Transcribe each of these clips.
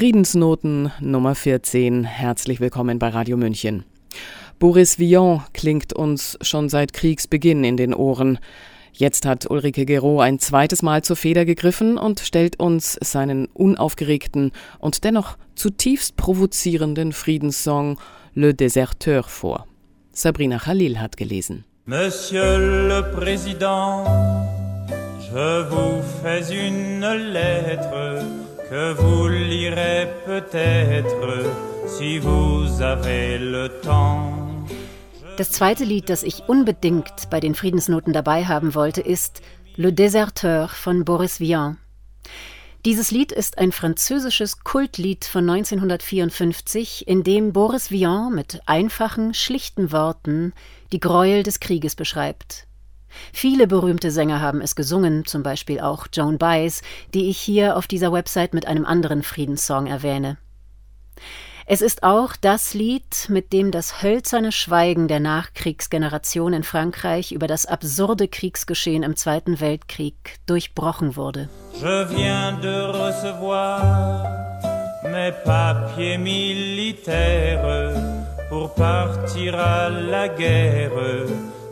Friedensnoten Nummer 14. Herzlich willkommen bei Radio München. Boris Vian klingt uns schon seit Kriegsbeginn in den Ohren. Jetzt hat Ulrike Gero ein zweites Mal zur Feder gegriffen und stellt uns seinen unaufgeregten und dennoch zutiefst provozierenden Friedenssong Le Déserteur vor. Sabrina Khalil hat gelesen. Monsieur le Président, je vous fais une lettre que vous lirez peut-être si vous avez le temps. Das zweite Lied, das ich unbedingt bei den Friedensnoten dabei haben wollte, ist Le Déserteur von Boris Vian. Dieses Lied ist ein französisches Kultlied von 1954, in dem Boris Vian mit einfachen, schlichten Worten die Gräuel des Krieges beschreibt. Viele berühmte Sänger haben es gesungen, zum Beispiel auch Joan Baez, die ich hier auf dieser Website mit einem anderen Friedenssong erwähne. Es ist auch das Lied, mit dem das hölzerne Schweigen der Nachkriegsgeneration in Frankreich über das absurde Kriegsgeschehen im Zweiten Weltkrieg durchbrochen wurde. Je viens de recevoir mes papiers militaires pour partir à la guerre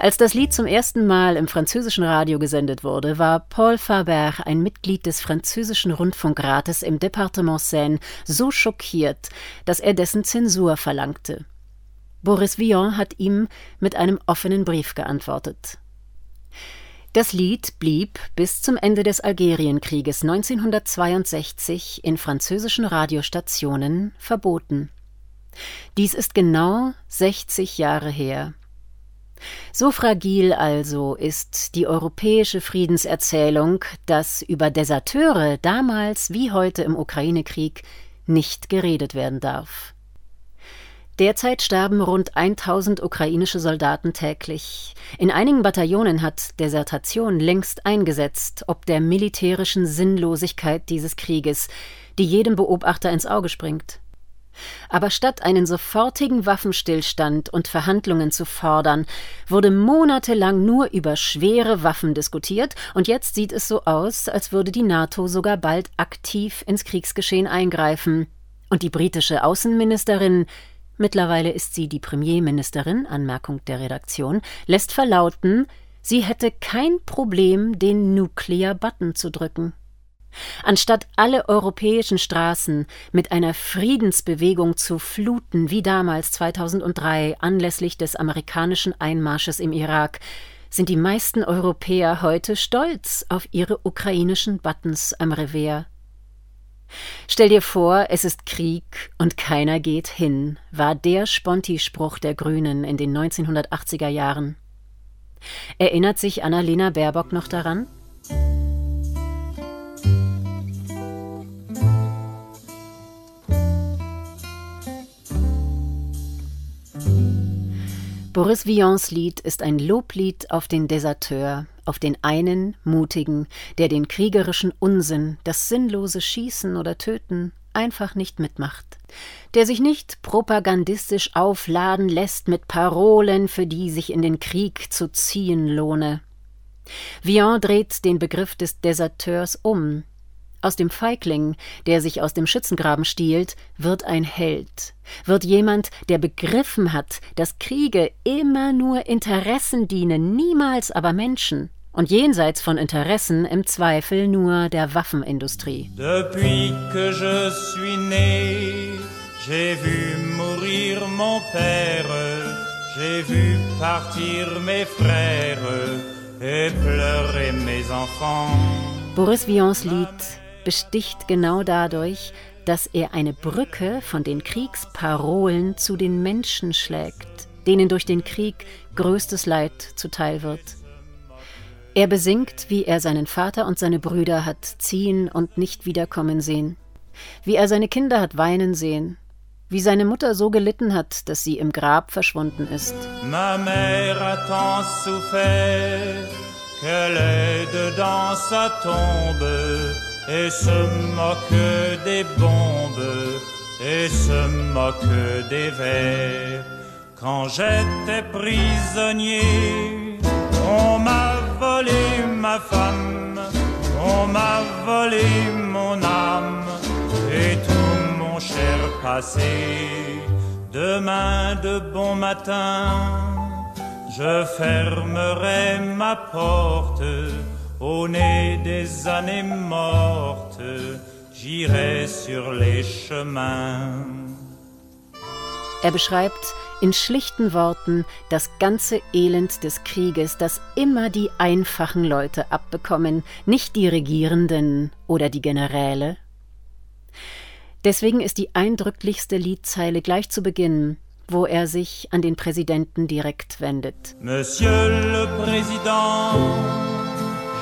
Als das Lied zum ersten Mal im französischen Radio gesendet wurde, war Paul Faber, ein Mitglied des französischen Rundfunkrates im Departement Seine, so schockiert, dass er dessen Zensur verlangte. Boris Vian hat ihm mit einem offenen Brief geantwortet. Das Lied blieb bis zum Ende des Algerienkrieges 1962 in französischen Radiostationen verboten. Dies ist genau 60 Jahre her. So fragil also ist die europäische Friedenserzählung, dass über Deserteure damals wie heute im Ukraine-Krieg nicht geredet werden darf. Derzeit sterben rund 1000 ukrainische Soldaten täglich. In einigen Bataillonen hat Desertation längst eingesetzt, ob der militärischen Sinnlosigkeit dieses Krieges, die jedem Beobachter ins Auge springt. Aber statt einen sofortigen Waffenstillstand und Verhandlungen zu fordern, wurde monatelang nur über schwere Waffen diskutiert, und jetzt sieht es so aus, als würde die NATO sogar bald aktiv ins Kriegsgeschehen eingreifen. Und die britische Außenministerin mittlerweile ist sie die Premierministerin, Anmerkung der Redaktion, lässt verlauten, sie hätte kein Problem, den Nuclear Button zu drücken. Anstatt alle europäischen Straßen mit einer Friedensbewegung zu fluten, wie damals 2003 anlässlich des amerikanischen Einmarsches im Irak, sind die meisten Europäer heute stolz auf ihre ukrainischen Buttons am Revers. Stell dir vor, es ist Krieg und keiner geht hin, war der Sponti-Spruch der Grünen in den 1980er Jahren. Erinnert sich Annalena Baerbock noch daran? Boris Vians Lied ist ein Loblied auf den Deserteur, auf den einen Mutigen, der den kriegerischen Unsinn, das sinnlose Schießen oder Töten einfach nicht mitmacht, der sich nicht propagandistisch aufladen lässt mit Parolen, für die sich in den Krieg zu ziehen lohne. Vian dreht den Begriff des Deserteurs um, aus dem Feigling, der sich aus dem Schützengraben stiehlt, wird ein Held, wird jemand, der begriffen hat, dass Kriege immer nur Interessen dienen, niemals aber Menschen, und jenseits von Interessen im Zweifel nur der Waffenindustrie. Depuis que je suis né, j'ai vu mourir mon père, j'ai vu partir mes frères et pleurer mes enfants. Boris Vians Lied besticht genau dadurch, dass er eine Brücke von den Kriegsparolen zu den Menschen schlägt, denen durch den Krieg größtes Leid zuteil wird. Er besingt, wie er seinen Vater und seine Brüder hat ziehen und nicht wiederkommen sehen, wie er seine Kinder hat weinen sehen, wie seine Mutter so gelitten hat, dass sie im Grab verschwunden ist. Ma mère a tant souffert qu'elle est dans sa tombe et se moque des bombes et se moque des vers. Quand j'étais prisonnier, on m'a volé ma femme, on m'a volé mon âme et tout mon cher passé. Demain de bon matin, je fermerai ma porte au nez des années mortes j'irai sur les chemins. Er beschreibt in schlichten Worten das ganze Elend des Krieges, das immer die einfachen Leute abbekommen, nicht die Regierenden oder die Generäle. Deswegen ist die eindrücklichste Liedzeile gleich zu Beginn, wo er sich an den Präsidenten direkt wendet. Monsieur le Président,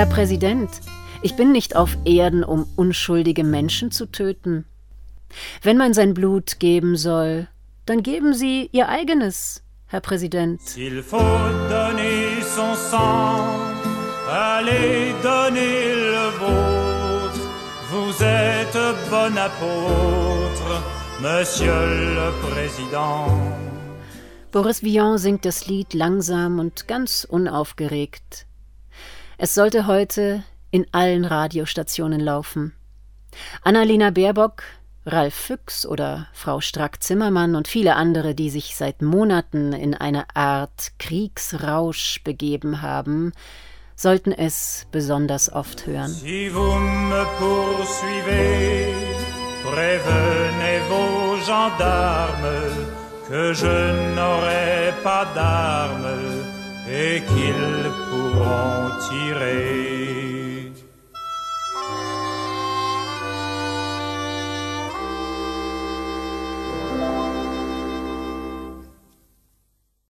Herr Präsident, Ich bin nicht auf Erden, um unschuldige Menschen zu töten. Wenn man sein Blut geben soll, dann geben Sie Ihr eigenes, Herr Präsident. S'il faut donner son sang, allez donner le vôtre. Vous êtes bon apôtre, Monsieur le Président. Boris Vian singt das Lied langsam und ganz unaufgeregt. Es sollte heute in allen Radiostationen laufen. Annalena Baerbock, Ralf Füchs oder Frau Strack-Zimmermann und viele andere, die sich seit Monaten in eine Art Kriegsrausch begeben haben, sollten es besonders oft hören. Si vous me prévenez vos gendarmes que je n'aurai pas d'armes et qu'ils pourront tirer.